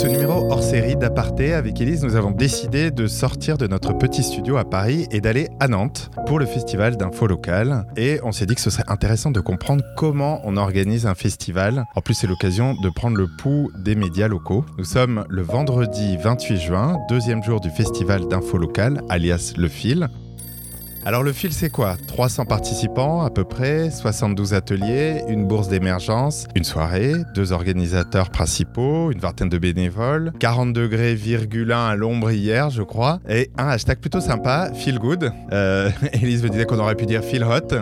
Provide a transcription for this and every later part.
ce numéro hors série d'Aparté avec Elise, nous avons décidé de sortir de notre petit studio à Paris et d'aller à Nantes pour le festival d'info local. Et on s'est dit que ce serait intéressant de comprendre comment on organise un festival. En plus, c'est l'occasion de prendre le pouls des médias locaux. Nous sommes le vendredi 28 juin, deuxième jour du festival d'info local, alias Le Fil. Alors le fil c'est quoi? 300 participants à peu près, 72 ateliers, une bourse d'émergence, une soirée, deux organisateurs principaux, une vingtaine de bénévoles, 40 degrés virgule 1 à l'ombre hier je crois, et un hashtag plutôt sympa, feel good. Euh, Elise me disait qu'on aurait pu dire feel hot.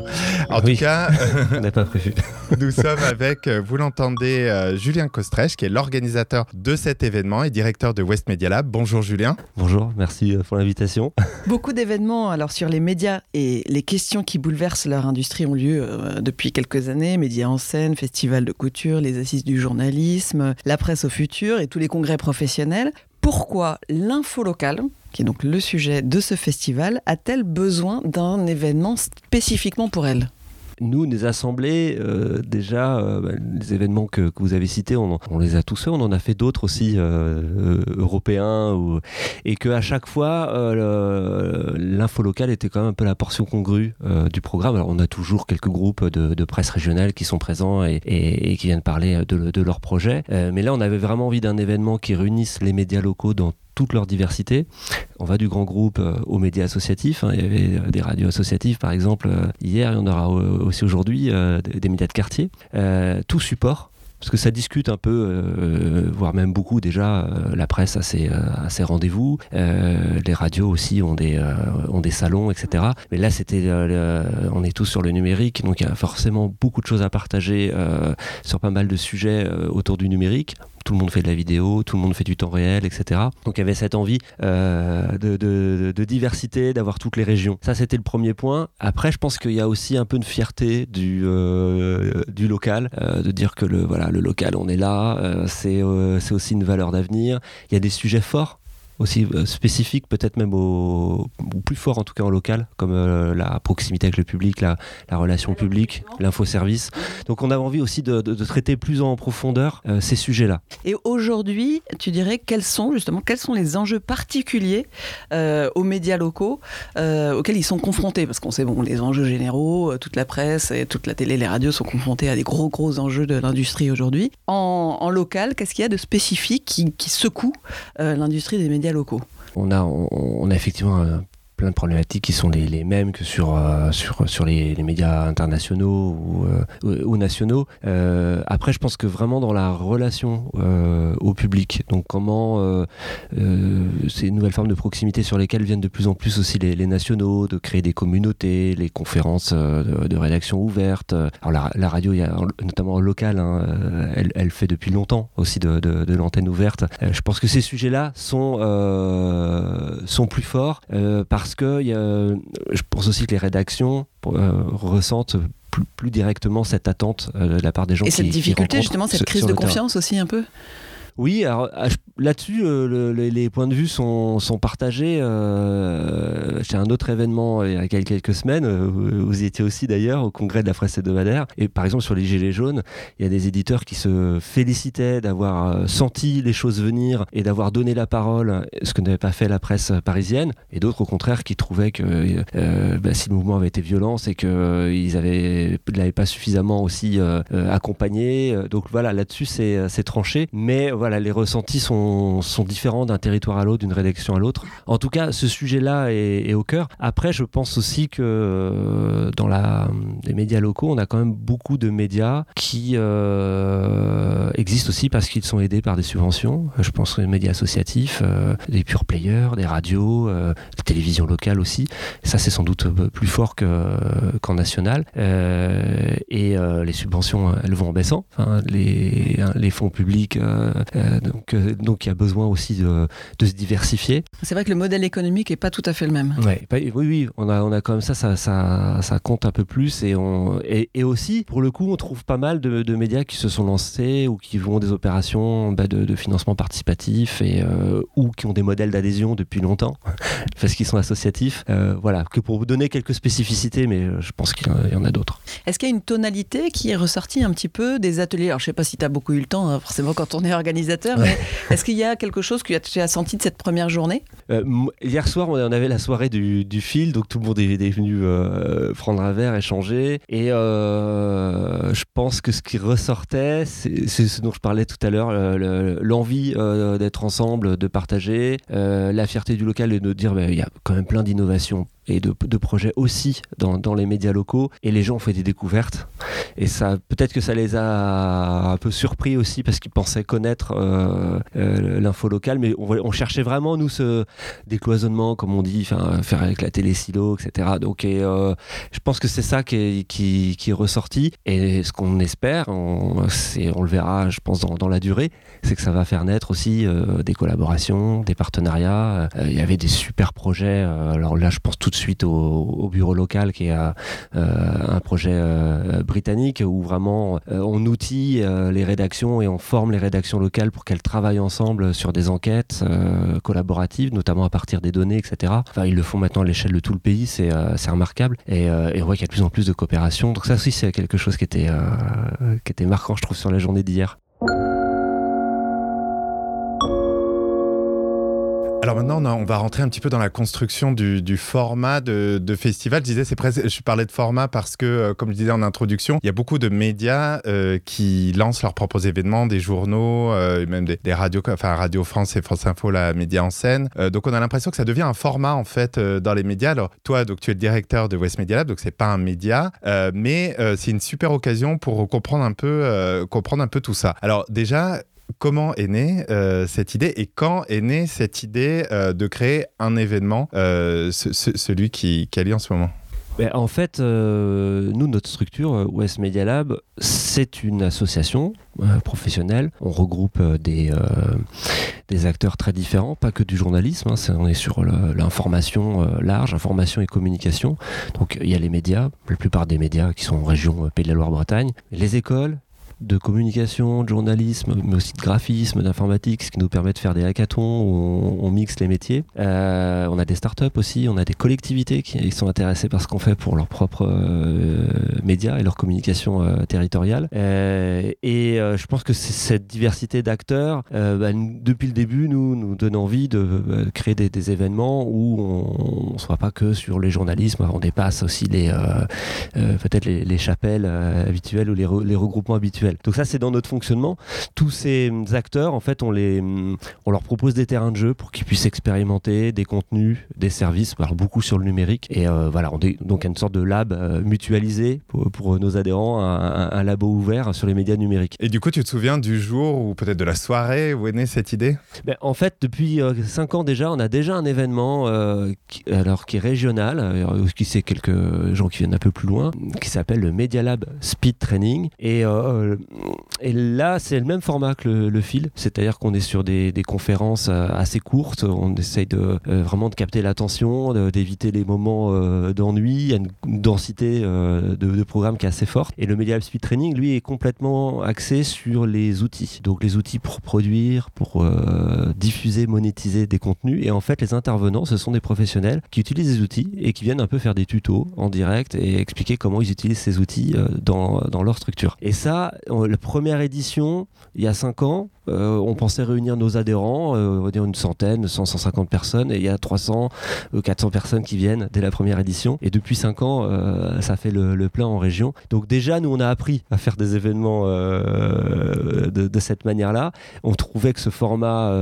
En tout cas, on n'a pas prévu. nous sommes avec, vous l'entendez, euh, Julien Kostrech qui est l'organisateur de cet événement et directeur de West Media Lab. Bonjour Julien. Bonjour, merci euh, pour l'invitation. Beaucoup d'événements alors sur les médias et les questions qui bouleversent leur industrie ont lieu euh, depuis quelques années. Médias en scène, festival de couture, les assises du journalisme, la presse au futur et tous les congrès professionnels. Pourquoi l'info locale, qui est donc le sujet de ce festival, a-t-elle besoin d'un événement spécifiquement pour elle? Nous, des assemblées, euh, déjà, euh, bah, les événements que, vous avez cités, on, les a tous faits, on en a fait d'autres aussi euh, européens, ou, et qu'à chaque fois, l'info locale était quand même un peu la portion congrue du programme. Alors, on a toujours quelques groupes de, presse régionale qui sont présents et, qui viennent parler de, de leur projet, mais là, on avait vraiment envie d'un événement qui réunisse les médias locaux dans toute leur diversité. On va du grand groupe euh, aux médias associatifs. Hein. Il y avait euh, des radios associatives, par exemple, euh, hier, il y en aura aussi aujourd'hui, des médias de quartier. tout support parce que ça discute un peu, voire même beaucoup déjà, la presse a ses, rendez-vous, les radios aussi ont des, ont des salons, etc. Mais là, c'était, on est tous sur le numérique, donc il y a forcément beaucoup de choses à partager sur pas mal de sujets autour du numérique tout le monde fait de la vidéo, tout le monde fait du temps réel, etc. Donc il y avait cette envie euh, de, diversité, d'avoir toutes les régions. Ça, c'était le premier point. Après, je pense qu'il y a aussi un peu de fierté du, euh, local, euh, de dire que le, voilà, le local, on est là, c'est aussi une valeur d'avenir. Il y a des sujets forts aussi euh, spécifique, peut-être même au, plus fort en tout cas en local, comme euh, la proximité avec le public, la, la relation publique, l'infoservice. Donc on a envie aussi de, traiter plus en profondeur euh, ces sujets-là. Et aujourd'hui, tu dirais quels sont justement quels sont les enjeux particuliers aux médias locaux auxquels ils sont confrontés? Parce qu'on sait bon, les enjeux généraux, toute la presse et toute la télé, les radios sont confrontés à des gros gros enjeux de l'industrie aujourd'hui. En, local, qu'est-ce qu'il y a de spécifique qui, qui secoue l'industrie des médias locaux. On a, on, a effectivement plein de problématiques qui sont les, mêmes que sur, euh, sur, sur les, médias internationaux ou, euh, nationaux. Euh, après, je pense que vraiment dans la relation au public, donc comment ces nouvelles formes de proximité sur lesquelles viennent de plus en plus aussi les, nationaux, de créer des communautés, les conférences de, rédaction ouvertes. Alors la, radio, notamment locale, hein, elle, fait depuis longtemps aussi de, de l'antenne ouverte. je pense que ces sujets-là sont, sont plus forts parce parce que je pense aussi que les rédactions euh, ressentent plus, directement cette attente euh, de la part des gens. Et cette difficulté, justement, cette crise de confiance aussi un peu? Oui, alors là-dessus, euh, les points de vue sont, partagés. Euh, J'ai un autre événement il y a quelques semaines, euh, vous y étiez aussi d'ailleurs, au congrès de la presse hebdomadaire. Et par exemple, sur les Gilets jaunes, il y a des éditeurs qui se félicitaient d'avoir euh, senti les choses venir et d'avoir donné la parole, ce que n'avait pas fait la presse parisienne. Et d'autres, au contraire, qui trouvaient que bah, si le mouvement avait été violent, c'est qu'ils ne l'avaient pas suffisamment aussi accompagné. Donc voilà, là-dessus, c'est tranché. Mais voilà, les ressentis sont, différents d'un territoire à l'autre, d'une rédaction à l'autre. En tout cas, ce sujet-là est, au cœur. Après, je pense aussi que euh, dans la, les médias locaux, on a quand même beaucoup de médias qui euh, existent aussi parce qu'ils sont aidés par des subventions. Je pense aux médias associatifs, euh, des pure players, des radios, des télévisions locales aussi. Ça, c'est sans doute plus fort qu'en national. et les subventions, elles vont en baissant. les, les fonds publics donc, donc il y a besoin aussi de, de se diversifier. C'est vrai que le modèle économique est pas tout à fait le même. Ouais, oui, oui, on a, on a quand même ça, ça, ça, ça compte un peu plus et, on, et, et, aussi, pour le coup, on trouve pas mal de, de, médias qui se sont lancés ou qui vont des opérations bah, de, de, financement participatif et ou qui ont des modèles d'adhésion depuis longtemps parce qu'ils sont associatifs. voilà, que pour vous donner quelques spécificités, mais je pense qu'il y en a d'autres. Est-ce qu'il y a une tonalité qui est ressortie un petit peu des ateliers? Alors, je sais pas si tu as beaucoup eu le temps, hein, forcément, quand on est mais est-ce qu'il y a quelque chose que tu as senti de cette première journée? Euh, Hier soir, on avait la soirée du, du fil, donc tout le monde est, venu euh, prendre un verre, échanger. Et euh, je pense que ce qui ressortait, c'est ce dont je parlais tout à l'heure, l'envie d'être ensemble, de partager, la fierté du local et de dire bah, il y a quand même plein d'innovations et de, projets aussi dans, dans, les médias locaux. Et les gens ont fait des découvertes. Et ça peut-être que ça les a un peu surpris aussi parce qu'ils pensaient connaître euh, euh, l'info locale. Mais on, cherchait vraiment nous ce décloisonnement comme on dit faire avec la télé silo etc donc euh, je pense que c'est ça qui est, qui, qui ressorti. Et ce qu'on espère on, on le verra je pense dans, dans la durée c'est que ça va faire naître aussi des collaborations des partenariats. Il y avait des super projets. Alors là je pense tout de suite au, au bureau local qui est euh, un projet euh, britannique où vraiment euh, on outille les rédactions et on forme les rédactions locales pour qu'elles travaillent ensemble sur des enquêtes collaboratives, notamment à partir des données, etc. Enfin, ils le font maintenant à l'échelle de tout le pays, c'est remarquable. Et, et, on voit qu'il y a de plus en plus de coopération. Donc ça aussi, c'est quelque chose qui était, qui était marquant, je trouve, sur la journée d'hier. Alors maintenant, on, va rentrer un petit peu dans la construction du, format de, festival. Je disais, je parlais de format parce que, euh, comme je disais en introduction, il y a beaucoup de médias euh, qui lancent leurs propres événements, des journaux, euh, même des, radios, enfin Radio France et France Info, la média en scène. donc on a l'impression que ça devient un format en fait dans les médias. Alors toi, donc tu es le directeur de West Media Lab, donc c'est pas un média, mais c'est une super occasion pour comprendre un peu, comprendre un peu tout ça. Alors déjà, comment est née euh, cette idée et quand est née cette idée euh, de créer un événement, euh, ce, ce, celui qui, qui a lieu en ce moment? Ben, en fait, nous, notre structure, West Media Lab, c'est une association professionnelle. On regroupe des, acteurs très différents, pas que du journalisme. Hein, on est sur l'information large, information et communication. Donc il y a les médias, la plupart des médias qui sont en région Pays de la Loire-Bretagne, les écoles, de communication, de journalisme, mais aussi de graphisme, d'informatique, ce qui nous permet de faire des hackathons où on, mixe les métiers. Euh, on a des startups aussi, on a des collectivités qui, sont intéressées par ce qu'on fait pour leurs propres euh, médias et leur communication euh, territoriale. Euh, et je pense que cette diversité d'acteurs, bah, depuis le début, nous, nous donne envie de créer des, événements où on ne soit pas que sur les journalismes, on dépasse aussi les peut-être les, les, chapelles habituelles ou les regroupements habituels donc ça, c'est dans notre fonctionnement. Tous ces acteurs, en fait, on, les, on leur propose des terrains de jeu pour qu'ils puissent expérimenter des contenus, des services, alors beaucoup sur le numérique. Et euh, voilà, on est donc une sorte de lab euh, mutualisé pour, nos adhérents, un, labo ouvert sur les médias numériques. Et du coup, tu te souviens du jour ou peut-être de la soirée où est née cette idée? Ben, En fait, depuis 5 euh, ans déjà, on a déjà un événement qui, alors, qui est régional, qui c'est quelques gens qui viennent un peu plus loin, qui s'appelle le Media Lab Speed Training. Et et là, c'est le même format que le, fil, c'est-à-dire qu'on est sur des, conférences euh, assez courtes, on essaye de, euh, vraiment de capter l'attention, d'éviter les moments euh, d'ennui, il y a une, densité de, programmes qui est assez forte. Et le Media Speed Training, lui, est complètement axé sur les outils. Donc les outils pour produire, pour diffuser, monétiser des contenus. Et en fait, les intervenants, ce sont des professionnels qui utilisent des outils et qui viennent un peu faire des tutos en direct et expliquer comment ils utilisent ces outils dans, dans leur structure. Et ça, la première édition, il y a 5 ans, euh, on pensait réunir nos adhérents, euh, on va dire une centaine, 100, 150 personnes, et il y a 300, 400 euh, personnes qui viennent dès la première édition. Et depuis 5 ans, ça fait le, plein en région. Donc déjà, nous, on a appris à faire des événements de, cette manière-là. On trouvait que ce format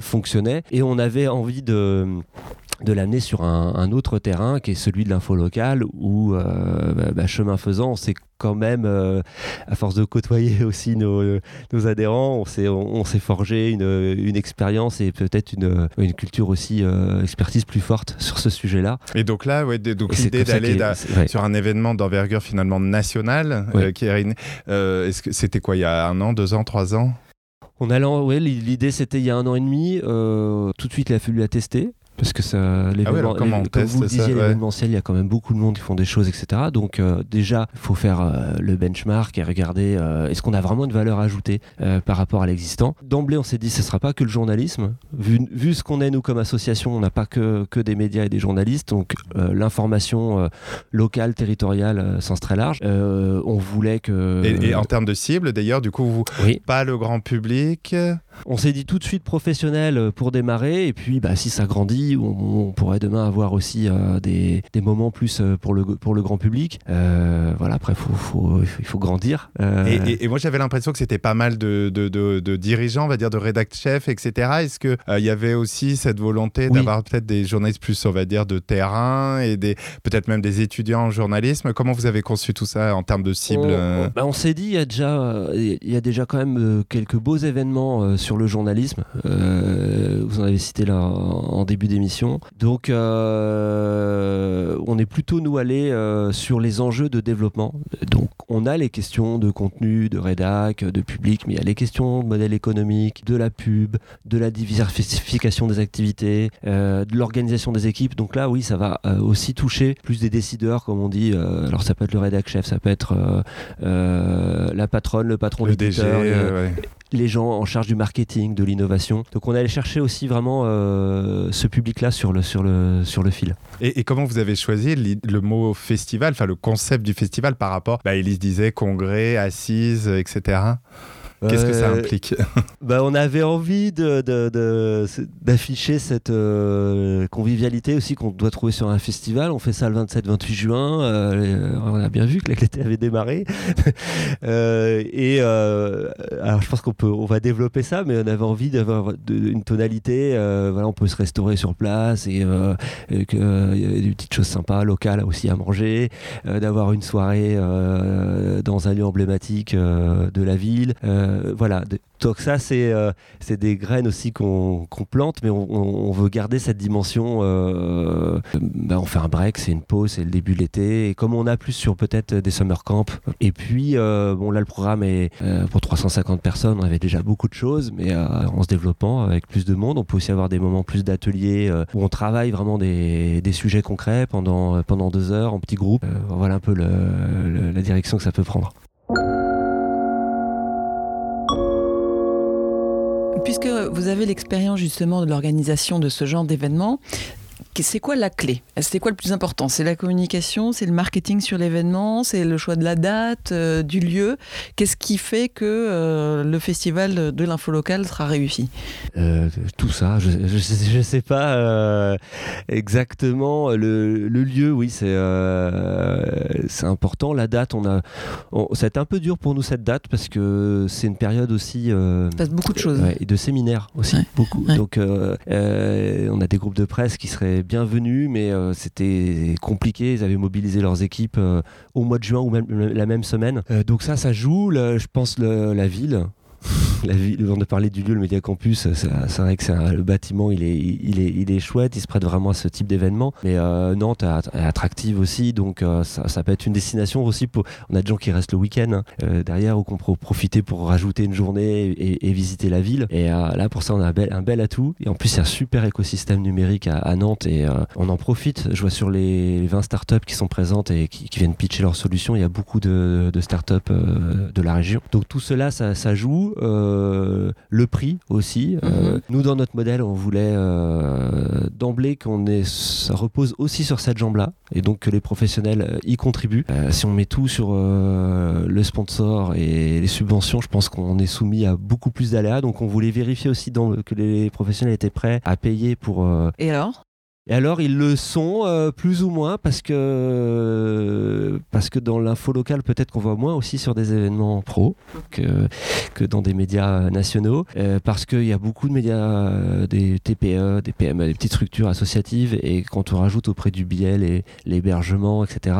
fonctionnait, et on avait envie de de l'amener sur un, autre terrain qui est celui de l'info locale où euh, bah, bah, chemin faisant on s'est quand même euh, à force de côtoyer aussi nos, nos adhérents on s'est on, s'est forgé une, une expérience et peut-être une, une culture aussi euh, expertise plus forte sur ce sujet là et donc là ouais, donc l'idée d'aller sur un événement d'envergure finalement nationale qui est, est-ce que c'était quoi il y a un an deux ans trois ans? On a, ouais, l'idée c'était il y a un an et demi. tout de suite, il a fallu la tester parce que ça, ah comme vous le disiez, l'événementiel, il y a quand même beaucoup de monde qui font des choses, etc. Donc euh, déjà, il faut faire euh, le benchmark et regarder euh, est-ce qu'on a vraiment une valeur ajoutée par rapport à l'existant. D'emblée, on s'est dit ce ne sera pas que le journalisme. Vu, vu ce qu'on est nous comme association, on n'a pas que, que des médias et des journalistes, donc l'information locale, territoriale, sens très large. on voulait que et, en termes de cible, d'ailleurs, du coup, vous pas le grand public. On s'est dit tout de suite professionnel pour démarrer, et puis bah, si ça grandit on, pourrait demain avoir aussi euh, des, moments plus euh, pour le, pour le grand public. Euh, voilà, après, faut, il faut grandir. Et, moi, j'avais l'impression que c'était pas mal de, de, dirigeants, on va dire, de rédact chefs, etc. Est-ce qu'il il y avait aussi cette volonté d'avoir peut-être des journalistes plus, on va dire, de terrain et des peut-être même des étudiants en journalisme? Comment vous avez conçu tout ça en termes de cible On, bah, on s'est dit, il y, a déjà, il y a déjà quand même quelques beaux événements sur le journalisme. vous en avez cité là en début d'émission donc, euh, on est plutôt nous allés euh, sur les enjeux de développement. Donc, on a les questions de contenu, de rédac, de public, mais il y a les questions de modèle économique, de la pub, de la diversification des activités, euh, de l'organisation des équipes. Donc là, oui, ça va aussi toucher plus des décideurs, comme on dit. alors, ça peut être le rédac chef, ça peut être la patronne, le patron, le DG, les gens en charge du marketing, de l'innovation. Donc on allait chercher aussi vraiment euh, ce public-là sur le, sur, le, sur le fil. Et, comment vous avez choisi le mot festival, enfin le concept du festival par rapport, bah, Elise disait congrès, assises, etc. Qu'est-ce que ça euh, implique bah, On avait envie d'afficher de, cette euh, convivialité aussi qu'on doit trouver sur un festival. On fait ça le 27-28 juin. Euh, on a bien vu que l'été avait démarré. et alors je pense qu'on peut, on va développer ça, mais on avait envie d'avoir une tonalité. voilà, on peut se restaurer sur place et, qu'il y a des petites choses sympas locales aussi à manger, d'avoir une soirée dans un lieu emblématique de la ville. Euh, voilà. Donc ça, c'est euh, c'est des graines aussi qu'on plante, mais on, veut garder cette dimension. Euh, bah, on fait un break, c'est une pause, c'est le début de l'été. Et comme on a plus sur peut-être des summer camps, et puis bon là le programme est pour 350 personnes, on avait déjà beaucoup de choses, mais en se développant avec plus de monde, on peut aussi avoir des moments plus d'ateliers où on travaille vraiment des, des, sujets concrets pendant pendant deux heures en petits groupes. voilà un peu la direction que ça peut prendre. Puisque vous avez l'expérience justement de l'organisation de ce genre d'événements, c'est quoi la clé? C'est quoi le plus important? C'est la communication, c'est le marketing sur l'événement, c'est le choix de la date, euh, du lieu? Qu'est-ce qui fait que euh, le festival de l'info locale sera réussi? Euh, Tout ça, je ne sais, pas exactement. Le, lieu, oui, c'est c'est important. La date, on a, ça a été un peu dur pour nous cette date parce que c'est une période aussi. Il passe beaucoup de choses. et de séminaires aussi, beaucoup. Donc, on a des groupes de presse qui seraient bienvenus, mais euh, c'était compliqué. Ils avaient mobilisé leurs équipes euh, au mois de juin ou même la même semaine. Euh, donc ça, ça joue. je pense la ville la ville, on a parlé du lieu, le Média Campus, c'est vrai que le bâtiment, il est, il, est, il est chouette, il se prête vraiment à ce type d'événement. Mais euh, Nantes est attractive aussi, donc euh, ça, peut être une destination aussi. Pour, on a des gens qui restent le week-end hein, euh, derrière ou qu'on peut profiter pour rajouter une journée et, visiter la ville. Et là, pour ça, on a un bel, un bel atout. Et en plus, il y a un super écosystème numérique à, Nantes et on en profite. Je vois sur les 20 startups qui sont présentes et qui, viennent pitcher leurs solutions, il y a beaucoup de, de startups de la région. Donc tout cela, ça, ça joue. Euh, le prix aussi. Euh, mhm. nous, dans notre modèle, on voulait euh, d'emblée qu'on ça repose aussi sur cette jambe-là, et donc que les professionnels y contribuent. si on met tout sur le sponsor et les subventions, je pense qu'on est soumis à beaucoup plus d'aléas. Donc, on voulait vérifier aussi dans, que les professionnels étaient prêts à payer pour. Et alors? Et alors, ils le sont euh, plus ou moins parce que, parce que dans l'info locale, peut-être qu'on voit moins aussi sur des événements pro que, que dans des médias nationaux. Euh, parce qu'il y a beaucoup de médias, euh, des TPE, des PME, des petites structures associatives. Et quand on rajoute auprès du billet l'hébergement, etc.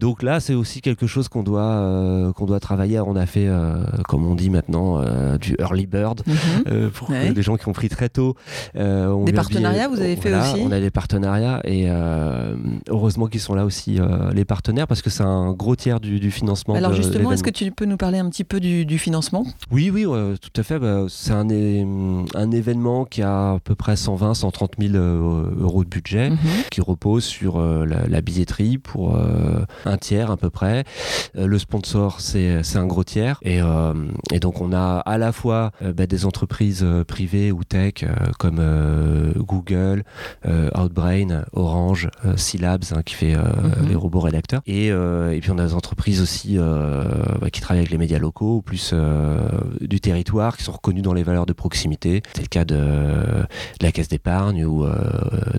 donc là, c'est aussi quelque chose qu'on doit, qu'on doit travailler. On a fait, comme on dit maintenant, du early bird mhm. pour les gens qui ont pris très tôt. des partenariats, vous avez fait aussi partenariats et euh, heureusement qu'ils sont là aussi euh, les partenaires parce que c'est un gros tiers du, financement. Alors justement, est-ce que tu peux nous parler un petit peu du, financement? Oui, oui, tout à fait. Bah, c'est un, un, événement qui a à peu près 120, 130 000 euros de budget, mhm. qui repose sur la, billetterie pour un tiers à peu près. le sponsor, c'est un gros tiers. Et, et, donc on a à la fois bah, des entreprises privées ou tech comme Google, Outbrain, Orange, Syllabs, hein, qui fait mhm. les robots rédacteurs. Et, et, puis on a des entreprises aussi bah, qui travaillent avec les médias locaux, ou plus du territoire, qui sont reconnus dans les valeurs de proximité. C'est le cas de, la Caisse d'épargne ou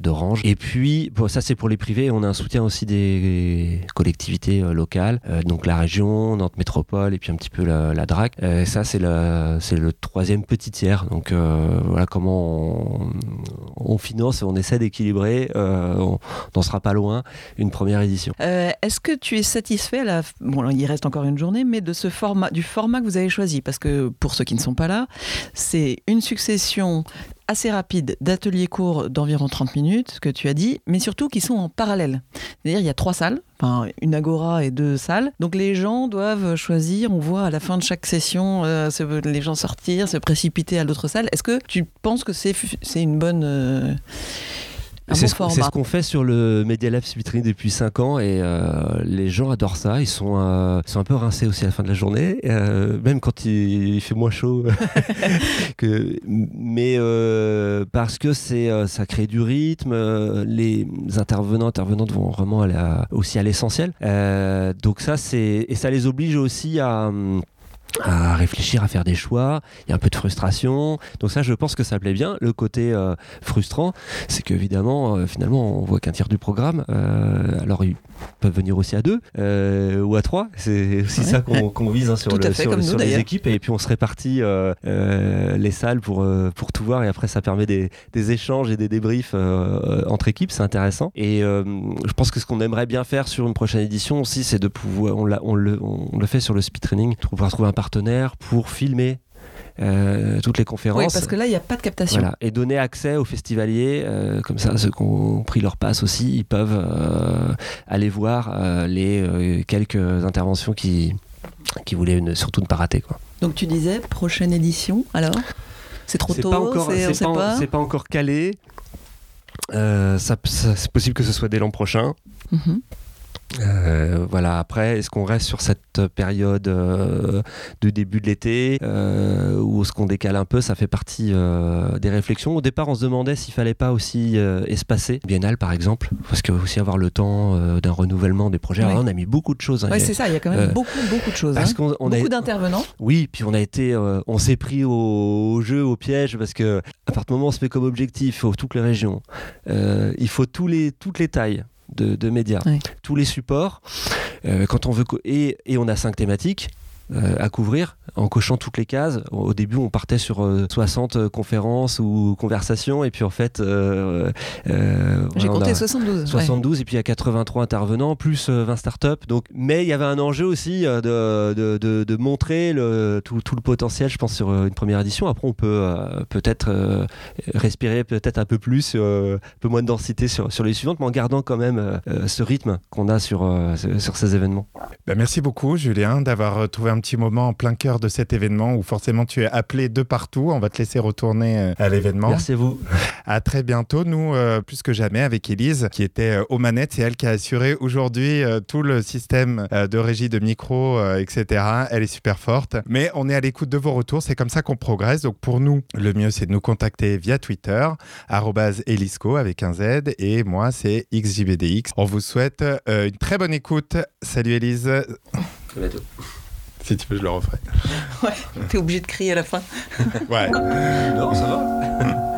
d'Orange. Et puis, bon, ça c'est pour les privés, on a un soutien aussi des collectivités locales, donc la région, Nantes Métropole, et puis un petit peu la, la DRAC. ça c'est le, le troisième petit tiers. Donc voilà comment on, on finance, on essaie d'équilibrer, on n'en sera pas loin, une première édition. Euh, est-ce que tu es satisfait, bon, il reste encore une journée, mais de ce format, du format que vous avez choisi? Parce que pour ceux qui ne sont pas là, c'est une succession assez rapide d'ateliers courts d'environ 30 minutes, ce que tu as dit, mais surtout qui sont en parallèle. C'est-à-dire il y a trois salles, enfin une agora et deux salles. Donc les gens doivent choisir, on voit à la fin de chaque session euh, les gens sortir, se précipiter à l'autre salle. Est-ce que tu penses que c'est une bonne... Euh, c'est ce, qu'on fait sur le Media Lab Vitrine depuis 5 ans et euh, les gens adorent ça. Ils sont, euh, sont un peu rincés aussi à la fin de la journée, euh, même quand il, fait moins chaud. que, mais parce que c'est ça crée du rythme, les intervenants intervenantes vont vraiment aussi à l'essentiel. donc ça c'est et ça les oblige aussi à à réfléchir, à faire des choix. Il y a un peu de frustration. Donc ça, je pense que ça plaît bien. Le côté euh, frustrant, c'est qu'évidemment, euh, finalement, on voit qu'un tiers du programme. Euh, alors, peuvent venir aussi à deux ou à trois. C'est aussi ça qu'on vise hein, sur, le, sur, les équipes. Et puis, on se répartit les salles pour, pour tout voir. Et après, ça permet des, des échanges et des débriefs entre équipes. C'est intéressant. Et je pense que ce qu'on aimerait bien faire sur une prochaine édition aussi, c'est de pouvoir... On, on, le, on, le fait sur le speed training, pouvoir trouver un partenaire pour filmer euh, toutes les conférences. Oui, parce que là, il n'y a pas de captation. Voilà. Et donner accès aux festivaliers, euh, comme ça, ceux qui ont pris leur passe aussi, ils peuvent euh, aller voir les quelques interventions qui, qui voulaient surtout ne pas rater. Quoi. Donc tu disais, prochaine édition, alors? C'est trop tôt C'est pas, pas, encore calé. c'est possible que ce soit dès l'an prochain. Mm euh, voilà, après, est-ce qu'on reste sur cette période euh, de début de l'été euh, ou est-ce qu'on décale un peu? Ça fait partie des réflexions. Au départ, on se demandait s'il fallait pas aussi espacer Biennale, par exemple, parce qu'il faut aussi avoir le temps d'un renouvellement des projets. Alors, on a mis beaucoup de choses. Hein, oui, c'est ça, il y a quand même beaucoup, beaucoup de choses. Parce hein. qu'on beaucoup d'intervenants. Oui, puis on a été, on s'est pris au, jeu, au piège, parce que à partir du moment où on se met comme objectif, il faut toutes les régions, il faut tous les, toutes les tailles de, médias, tous les supports. Euh, quand on veut et, et on a cinq thématiques. Euh, à couvrir en cochant toutes les cases. Au début, on partait sur 60 euh, conférences ou conversations, et puis en fait. J'ai compté 72. 72, et puis il y a 83 intervenants, plus 20 startups. Donc, mais il y avait un enjeu aussi de, de, de, montrer le, tout, tout, le potentiel, je pense, sur une première édition. Après, on peut peut-être respirer peut-être un peu plus, un peu moins de densité sur, sur les suivantes, mais en gardant quand même ce rythme qu'on a sur, sur ces événements. Ben, merci beaucoup, Julien, d'avoir trouvé un un petit moment en plein cœur de cet événement où forcément tu es appelé de partout. On va te laisser retourner euh, à l'événement. Merci à vous. À très bientôt. Nous, euh, plus que jamais, avec Elise, qui était euh, aux manettes, c'est elle qui a assuré aujourd'hui tout le système de régie de micro, etc. Elle est super forte. Mais on est à l'écoute de vos retours. C'est comme ça qu'on progresse. Donc pour nous, le mieux, c'est de nous contacter via Twitter, elisco avec un Z. Et moi, c'est XJBDX. On vous souhaite une très bonne écoute. Salut Elise. À bientôt. Si tu veux, je le referai. Ouais, t'es obligé de crier à la fin. ouais. Non, ça va.